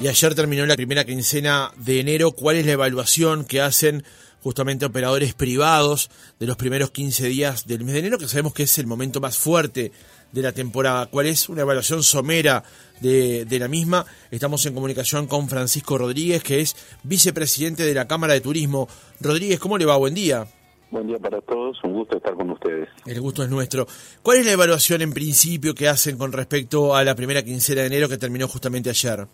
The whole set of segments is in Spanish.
Y ayer terminó la primera quincena de enero. ¿Cuál es la evaluación que hacen justamente operadores privados de los primeros 15 días del mes de enero, que sabemos que es el momento más fuerte de la temporada? ¿Cuál es una evaluación somera de, de la misma? Estamos en comunicación con Francisco Rodríguez, que es vicepresidente de la Cámara de Turismo. Rodríguez, ¿cómo le va? Buen día. Buen día para todos, un gusto estar con ustedes. El gusto es nuestro. ¿Cuál es la evaluación en principio que hacen con respecto a la primera quincena de enero que terminó justamente ayer?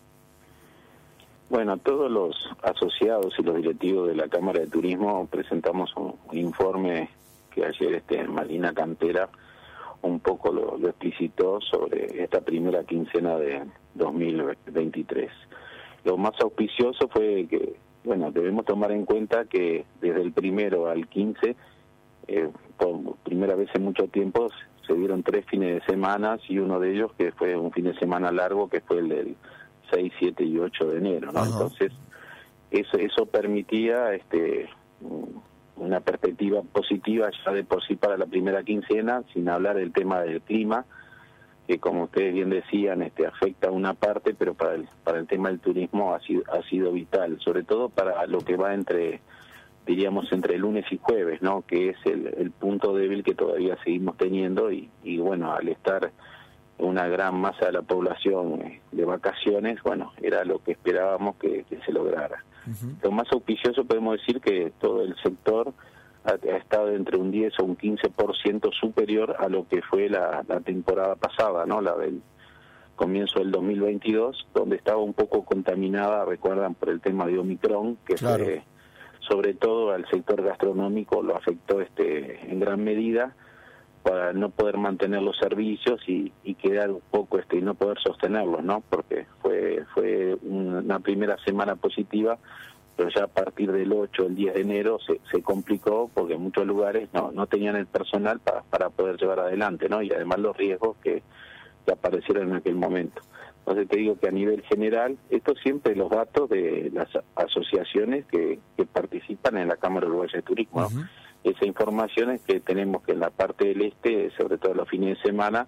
Bueno, todos los asociados y los directivos de la Cámara de Turismo presentamos un, informe que ayer este Marina Cantera un poco lo, explicitó sobre esta primera quincena de 2023. Lo más auspicioso fue que, bueno, debemos tomar en cuenta que desde el primero al 15, eh, por primera vez en mucho tiempo, se dieron tres fines de semana y uno de ellos que fue un fin de semana largo, que fue el del 6, 7 y 8 de enero, ¿no? Entonces, eso, eso permitía este una perspectiva positiva ya de por sí para la primera quincena, sin hablar del tema del clima, que como ustedes bien decían, este afecta a una parte, pero para el, para el tema del turismo ha sido, ha sido vital, sobre todo para lo que va entre, diríamos, entre lunes y jueves, ¿no? Que es el, el punto débil que todavía seguimos teniendo y, y bueno, al estar una gran masa de la población eh, de vacaciones, bueno, era lo que esperábamos que, se lograra. Lo más auspicioso podemos decir que todo el sector ha, estado entre un 10 o un 15% superior a lo que fue la, temporada pasada, ¿no? La del comienzo del 2022, donde estaba un poco contaminada, recuerdan, por el tema de Omicron, que sobre todo al sector gastronómico lo afectó este en gran medida para no poder mantener los servicios y, quedar un poco este y no poder sostenerlos, ¿no? Porque fue fue una primera semana positiva, pero ya a partir del 8, el 10 de enero se, se complicó porque muchos lugares no no tenían el personal para, para poder llevar adelante, ¿no? Y además los riesgos que, que aparecieron en aquel momento. Entonces te digo que a nivel general, esto siempre los datos de las asociaciones que, que participan en la Cámara Uruguaya de Turismo, ¿no? Esa información es que tenemos que en la parte del este, sobre todo los fines de semana,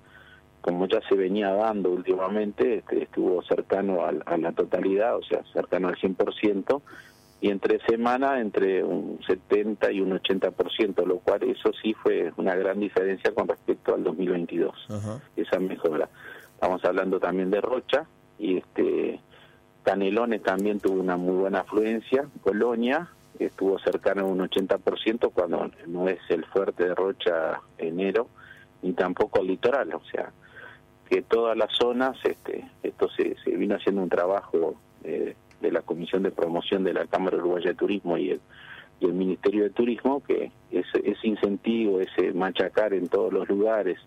como ya se venía dando últimamente, este, estuvo cercano a, la totalidad, o sea, cercano al 100%, y entre semana entre un 70 y un 80%, lo cual eso sí fue una gran diferencia con respecto al 2022, esa mejora. Estamos hablando también de Rocha, y este Canelones también tuvo una muy buena afluencia, Colonia, estuvo cercano a un 80% cuando no es el fuerte de Rocha enero ni tampoco el litoral, o sea, que todas las zonas, este, esto se, se vino haciendo un trabajo eh, de la Comisión de Promoción de la Cámara Uruguaya de Turismo y el, Ministerio de Turismo, que ese, ese incentivo, ese machacar en todos los lugares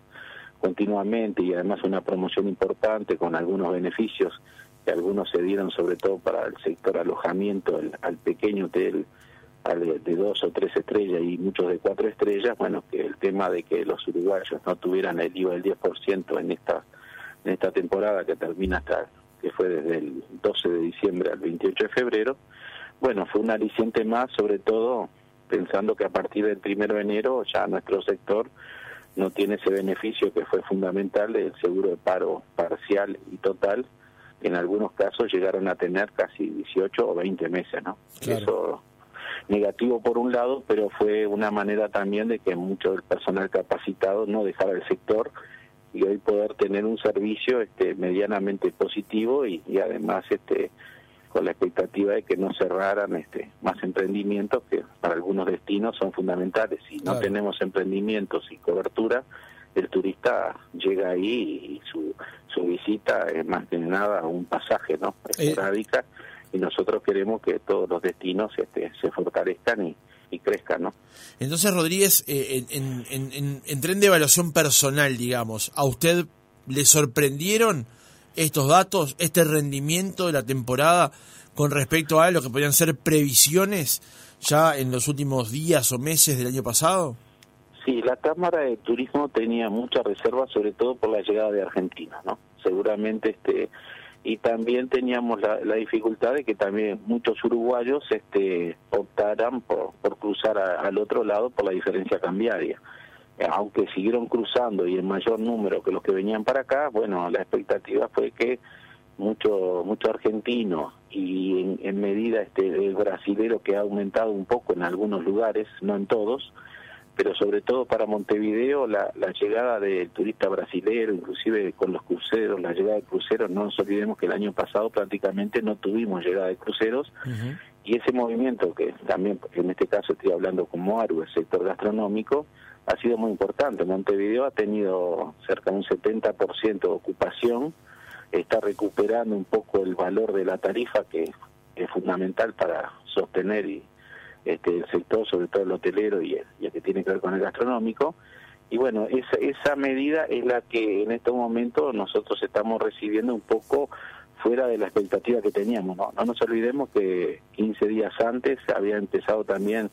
continuamente y además una promoción importante con algunos beneficios que algunos se dieron sobre todo para el sector alojamiento, al pequeño hotel de, dos o tres estrellas y muchos de cuatro estrellas, bueno, que el tema de que los uruguayos no tuvieran el IVA del 10% en esta, en esta temporada que termina hasta, que fue desde el 12 de diciembre al 28 de febrero, bueno, fue un aliciente más, sobre todo pensando que a partir del 1 de enero ya nuestro sector no tiene ese beneficio que fue fundamental del seguro de paro parcial y total, en algunos casos llegaron a tener casi 18 o 20 meses, ¿no? Eso negativo por un lado, pero fue una manera también de que mucho del personal capacitado no dejara el sector y hoy poder tener un servicio este medianamente positivo y, además este con la expectativa de que no cerraran este más emprendimientos que para algunos destinos son fundamentales. Si no tenemos emprendimientos y cobertura el turista llega ahí y su su visita es más que nada un pasaje no esporádica y nosotros queremos que todos los destinos este, se fortalezcan y, y crezcan, ¿no? Entonces, Rodríguez, eh, en, en, en, tren de evaluación personal, digamos, ¿a usted le sorprendieron estos datos, este rendimiento de la temporada con respecto a lo que podrían ser previsiones ya en los últimos días o meses del año pasado? Sí, la Cámara de Turismo tenía muchas reservas, sobre todo por la llegada de Argentina, ¿no? Seguramente este y también teníamos la, dificultad de que también muchos uruguayos este, optaran por, por cruzar al otro lado por la diferencia cambiaria. Aunque siguieron cruzando y en mayor número que los que venían para acá, bueno, la expectativa fue que mucho mucho argentino y en, medida este el brasilero que ha aumentado un poco en algunos lugares, no en todos, pero sobre todo para Montevideo la, la llegada del turista brasilero, inclusive con los cruceros, la llegada de cruceros, no nos olvidemos que el año pasado prácticamente no tuvimos llegada de cruceros y ese movimiento que también en este caso estoy hablando como ARU, el sector gastronómico, ha sido muy importante. Montevideo ha tenido cerca de un 70% de ocupación, está recuperando un poco el valor de la tarifa que es fundamental para sostener y, este, el sector, sobre todo el hotelero y el, que tiene que ver con el gastronómico. Y bueno, esa, esa medida es la que en este momento nosotros estamos recibiendo un poco fuera de la expectativa que teníamos. No, no nos olvidemos que 15 días antes había empezado también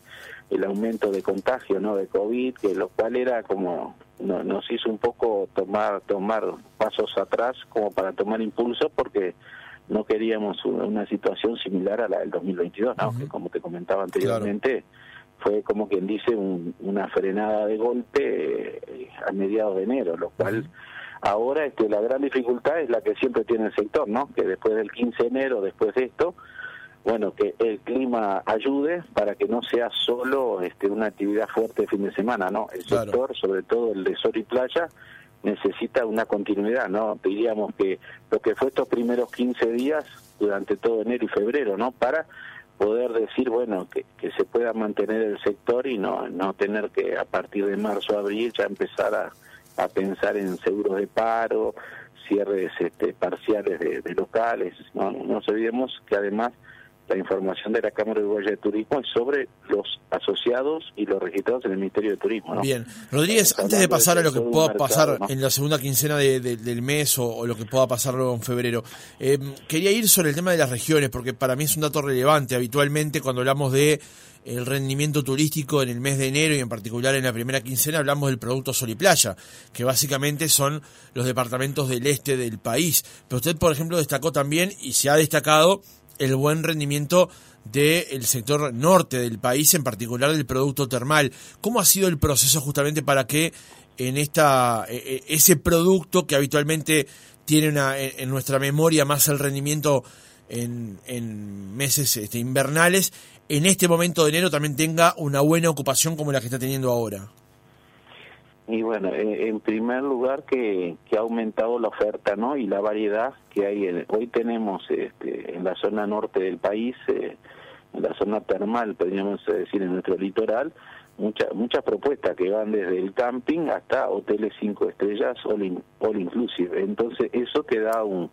el aumento de contagio no de COVID, que lo cual era como nos hizo un poco tomar tomar pasos atrás como para tomar impulso porque no queríamos una situación similar a la del 2022, ¿no? que como te comentaba anteriormente fue como quien dice una frenada de golpe eh, a mediados de enero, lo cual ahora este, la gran dificultad es la que siempre tiene el sector, ¿no? que después del 15 de enero, después de esto, bueno, que el clima ayude para que no sea solo este, una actividad fuerte de fin de semana, ¿no? El sector, sobre todo el de sol y playa, necesita una continuidad, ¿no? Diríamos que lo que fue estos primeros 15 días durante todo enero y febrero, ¿no? Para poder decir, bueno, que, que se pueda mantener el sector y no, no tener que a partir de marzo, abril ya empezar a, a pensar en seguros de paro, cierres este, parciales de, locales, ¿no? No nos olvidemos que además la información de la Cámara Uruguaya de Turismo es sobre los asociados y los registrados en el Ministerio de Turismo. Bien, Rodríguez, antes de pasar a lo que pueda pasar en la segunda quincena del mes o, lo que pueda pasar luego en febrero, eh, quería ir sobre el tema de las regiones, porque para mí es un dato relevante. Habitualmente cuando hablamos de el rendimiento turístico en el mes de enero y en particular en la primera quincena hablamos del producto Sol y Playa, que básicamente son los departamentos del este del país. Pero usted, por ejemplo, destacó también y se ha destacado el buen rendimiento del sector norte del país, en particular del producto termal. ¿Cómo ha sido el proceso justamente para que en esta e, e, ese producto que habitualmente tiene una, en nuestra memoria más el rendimiento en, en meses este, invernales, en este momento de enero también tenga una buena ocupación como la que está teniendo ahora? Y bueno, en primer lugar que, que ha aumentado la oferta ¿no? y la variedad que hay. hoy tenemos este, en la zona norte del país, eh, en la zona termal, podríamos decir, en nuestro litoral, muchas muchas propuestas que van desde el camping hasta hoteles cinco estrellas, all, all inclusive. Entonces eso te da un,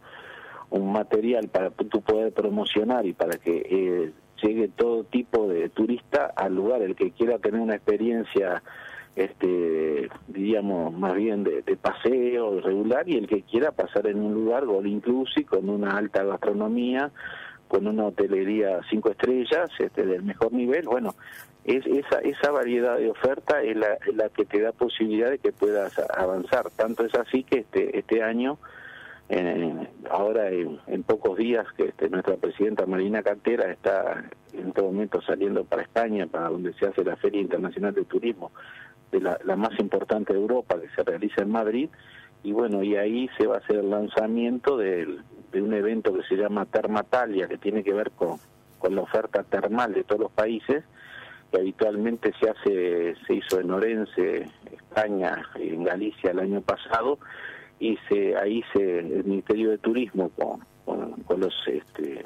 un material para tú poder promocionar y para que eh, llegue todo tipo de turista al lugar, el que quiera tener una experiencia este diríamos más bien de, paseo regular y el que quiera pasar en un lugar gol inclusive con una alta gastronomía con una hotelería cinco estrellas este del mejor nivel. Bueno es esa esa variedad de oferta es la, la que te da posibilidad de que puedas avanzar. Tanto es así que este este año ahora en, en, pocos días que este, nuestra presidenta Marina Cantera está en todo momento saliendo para España, para donde se hace la Feria Internacional de Turismo, la, más importante de Europa que se realiza en Madrid y bueno y ahí se va a hacer el lanzamiento de, un evento que se llama Termatalia que tiene que ver con, con la oferta termal de todos los países que habitualmente se hace se hizo en Orense España en Galicia el año pasado y se ahí se el Ministerio de Turismo con, con, los este,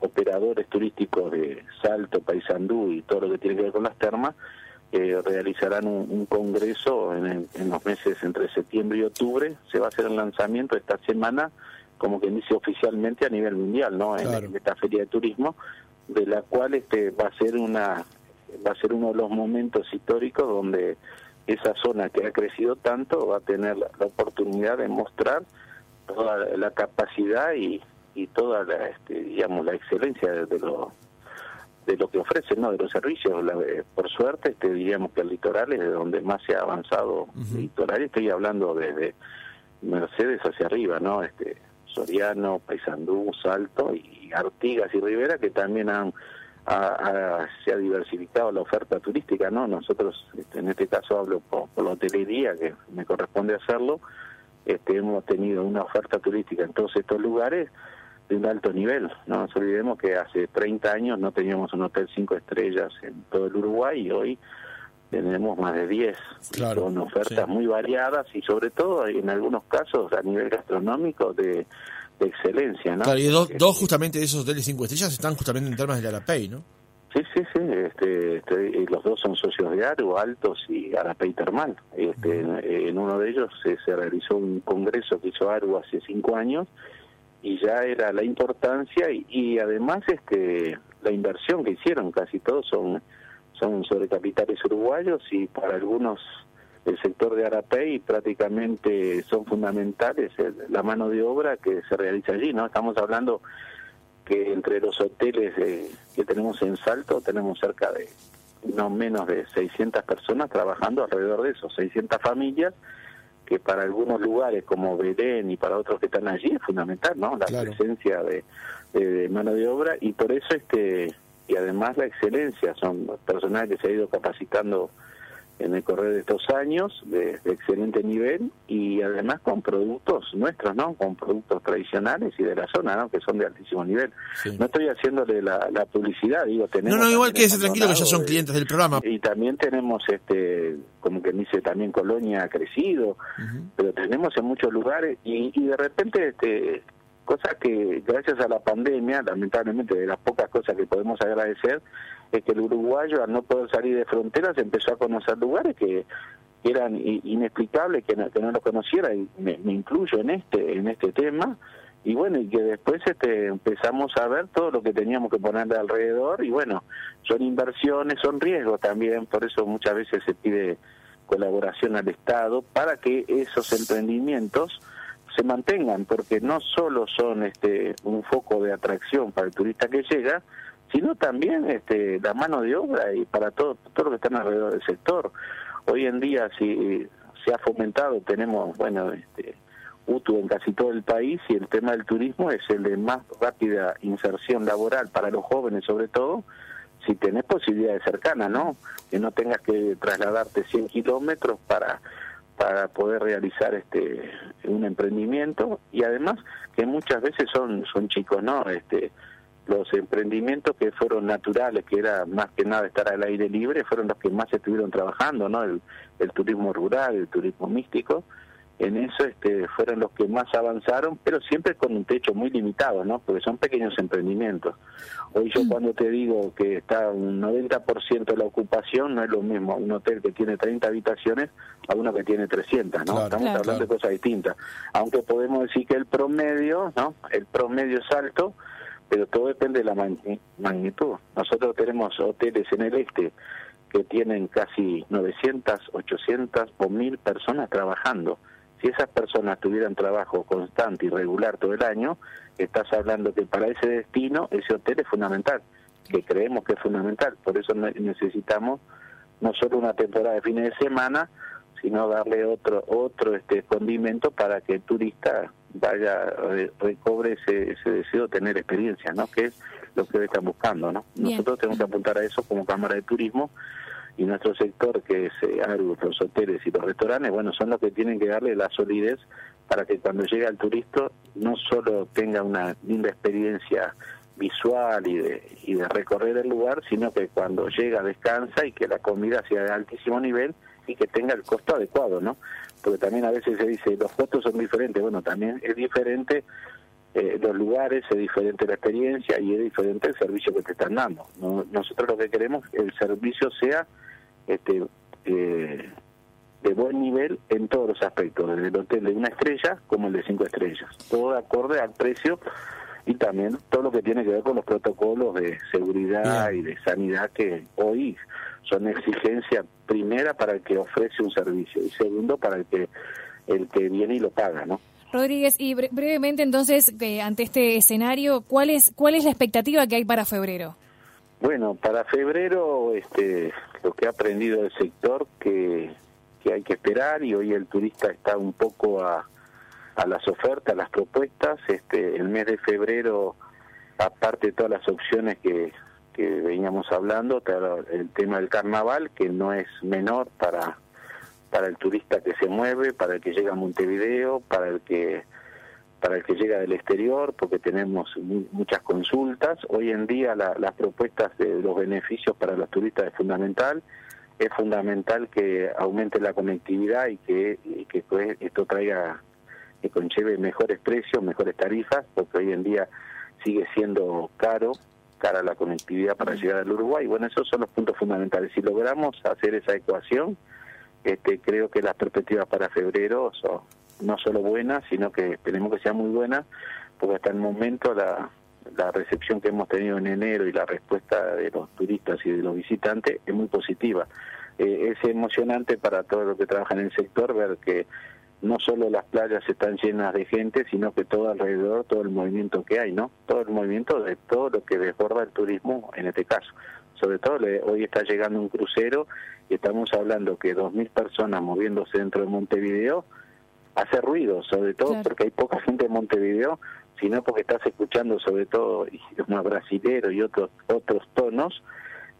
operadores turísticos de Salto, Paysandú y todo lo que tiene que ver con las termas que realizarán un, congreso en, los meses entre septiembre y octubre. Se va a hacer el lanzamiento esta semana, como que dice oficialmente a nivel mundial, ¿no? En, esta feria de turismo, de la cual este va a ser una va a ser uno de los momentos históricos donde esa zona que ha crecido tanto va a tener la, oportunidad de mostrar toda la capacidad y, y toda la este, digamos la excelencia de, de los de lo que ofrecen, ¿no? de los servicios. Eh, por suerte, este, diríamos que el litoral es de donde más se ha avanzado. litoral, estoy hablando desde Mercedes hacia arriba, ¿no? este Soriano, Paysandú, Salto y Artigas y Rivera, que también han se ha diversificado la oferta turística, ¿no? Nosotros, este, en este caso hablo por, la hotelería, que me corresponde hacerlo, este, hemos tenido una oferta turística en todos estos lugares de un alto nivel. No nos olvidemos que hace 30 años no teníamos un hotel cinco estrellas en todo el Uruguay y hoy tenemos más de 10. Claro, Son ofertas muy variadas y sobre todo en algunos casos a nivel gastronómico de, de excelencia. ¿no? Claro, y dos, dos justamente de esos hoteles cinco estrellas están justamente en termas de Arapey, ¿no? Sí, sí, sí. Este, este, y los dos son socios de Argo, Altos y Arapey Termal. Este, en, en uno de ellos se, se realizó un congreso que hizo Argo hace cinco años y ya era la importancia y, y además este la inversión que hicieron, casi todos son son sobre capitales uruguayos y para algunos el sector de Arapey prácticamente son fundamentales eh, la mano de obra que se realiza allí, ¿no? Estamos hablando que entre los hoteles eh, que tenemos en Salto tenemos cerca de no menos de 600 personas trabajando alrededor de eso, 600 familias que para algunos lugares como Belén y para otros que están allí es fundamental, ¿no? La Claro. presencia de, de- de mano de obra y por eso este y además la excelencia son personal que se ha ido capacitando en el correr de estos años de, de excelente nivel y además con productos nuestros, ¿no? Con productos tradicionales y de la zona, ¿no? Que son de altísimo nivel. Sí. No estoy haciéndole la, la publicidad, digo, No, tenemos... no, igual también quédese en tranquilo que ya son clientes del programa. y también tenemos, este como que dice, también Colonia ha crecido, pero tenemos en muchos lugares y, y de repente, este cosa que gracias a la pandemia, lamentablemente de las pocas cosas que podemos agradecer, es que el uruguayo al no poder salir de fronteras empezó a conocer lugares que eran inexplicables, que no, que no los conociera, y me, incluyo en este, en este tema, y bueno, y que después este, empezamos a ver todo lo que teníamos que ponerle alrededor, y bueno, son inversiones, son riesgos también, por eso muchas veces se pide colaboración al Estado para que esos emprendimientos se mantengan, porque no solo son este un foco de atracción para el turista que llega, sino también este la mano de obra y para todo todo lo que están alrededor del sector. Hoy en día si se ha fomentado, tenemos bueno este UTU en casi todo el país y el tema del turismo es el de más rápida inserción laboral para los jóvenes sobre todo, si tenés posibilidades cercanas, ¿no? Que no tengas que trasladarte 100 kilómetros para para poder realizar este un emprendimiento y además que muchas veces son son chicos, ¿no? Este los emprendimientos que fueron naturales, que era más que nada estar al aire libre, fueron los que más estuvieron trabajando, ¿no? El, el turismo rural, el turismo místico, en eso este, fueron los que más avanzaron, pero siempre con un techo muy limitado, ¿no? Porque son pequeños emprendimientos. Hoy yo cuando te digo que está un 90% de la ocupación, no es lo mismo un hotel que tiene 30 habitaciones a uno que tiene 300, ¿no? Claro, Estamos Claro. hablando de cosas distintas. Aunque podemos decir que el promedio, ¿no? El promedio es alto, pero todo depende de la magni- magnitud. Nosotros tenemos hoteles en el este que tienen casi 900, 800 o 1000 personas trabajando. Si esas personas tuvieran trabajo constante y regular todo el año, estás hablando que para ese destino ese hotel es fundamental, que creemos que es fundamental. Por eso ne- necesitamos no solo una temporada de fines de semana, sino darle otro otro este condimento para que el turista vaya re- recobre ese, ese deseo de tener experiencia, ¿no? Que es lo que hoy están buscando, ¿no? Bien. Nosotros tenemos que apuntar a eso como Cámara de Turismo y nuestro sector, que es eh, Argos, los hoteles y los restaurantes, bueno, son los que tienen que darle la solidez para que cuando llegue al turista no solo tenga una linda experiencia visual y de, y de recorrer el lugar, sino que cuando llega descansa y que la comida sea de altísimo nivel y que tenga el costo adecuado, ¿no? Porque también a veces se dice, los costos son diferentes, bueno, también es diferente eh, los lugares, es diferente la experiencia y es diferente el servicio que te están dando. No- nosotros lo que queremos es que el servicio sea este eh, de buen nivel en todos los aspectos, desde el hotel de una estrella como el de cinco estrellas, todo de acorde al precio y también todo lo que tiene que ver con los protocolos de seguridad Bien. y de sanidad que hoy son exigencia primera para el que ofrece un servicio y segundo para el que el que viene y lo paga, ¿no? Rodríguez, y bre- brevemente entonces, eh, ante este escenario, ¿cuál es, ¿cuál es la expectativa que hay para febrero? Bueno, para febrero, este, lo que ha aprendido el sector que, que hay que esperar y hoy el turista está un poco a, a las ofertas, a las propuestas. Este, el mes de febrero, aparte de todas las opciones que, que veníamos hablando, el tema del carnaval, que no es menor para para el turista que se mueve, para el que llega a Montevideo, para el que para el que llega del exterior, porque tenemos muchas consultas. Hoy en día las propuestas de los beneficios para los turistas es fundamental. Es fundamental que aumente la conectividad y que, que pues, esto traiga, que conlleve mejores precios, mejores tarifas, porque hoy en día sigue siendo caro, cara la conectividad para llegar al Uruguay. Bueno, esos son los puntos fundamentales. Si logramos hacer esa ecuación, este, creo que las perspectivas para febrero son no solo buenas, sino que esperemos que sea muy buena, porque hasta el momento la, la recepción que hemos tenido en enero y la respuesta de los turistas y de los visitantes es muy positiva. Eh, es emocionante para todos los que trabajan en el sector ver que no solo las playas están llenas de gente, sino que todo alrededor, todo el movimiento que hay, ¿no? Todo el movimiento de todo lo que desborda el turismo en este caso. Sobre todo hoy está llegando un crucero y estamos hablando que 2.000 personas moviéndose dentro de Montevideo hace ruido, sobre todo porque hay poca gente en Montevideo, sino porque estás escuchando sobre todo idiomas brasileros y otros otros tonos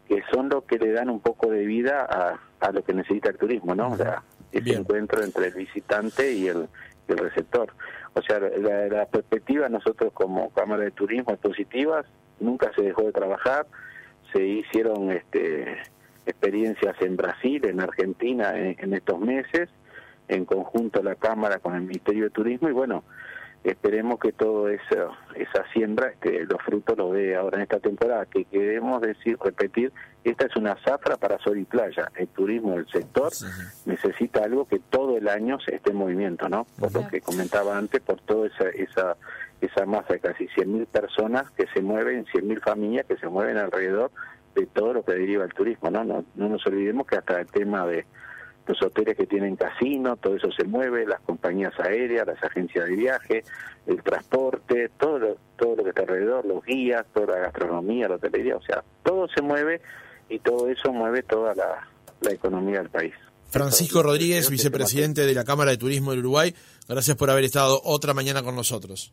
que son los que le dan un poco de vida a, a lo que necesita el turismo, ¿no? O sea, ese encuentro entre el visitante y el, el receptor. O sea, la, la, perspectiva nosotros como Cámara de Turismo es positiva, nunca se dejó de trabajar, se hicieron este, experiencias en Brasil, en Argentina en estos meses, en conjunto la Cámara con el Ministerio de Turismo y bueno, esperemos que todo eso, esa siembra, este, los frutos los dé ahora en esta temporada, que queremos decir, repetir, esta es una zafra para sol y playa, el turismo del sector necesita algo que todo el año se esté en movimiento, ¿no? Por lo que comentaba antes, por toda esa, esa, esa masa de casi 100.000 personas que se mueven, 100.000 familias que se mueven alrededor de todo lo que deriva el turismo, ¿no? No, no nos olvidemos que hasta el tema de los hoteles que tienen casino, todo eso se mueve, las compañías aéreas, las agencias de viaje, el transporte, todo lo, todo lo que está alrededor, los guías, toda la gastronomía, la hotelería, o sea, todo se mueve y todo eso mueve toda la, la economía del país. Francisco Rodríguez, vicepresidente de la Cámara de Turismo del Uruguay, gracias por haber estado otra mañana con nosotros.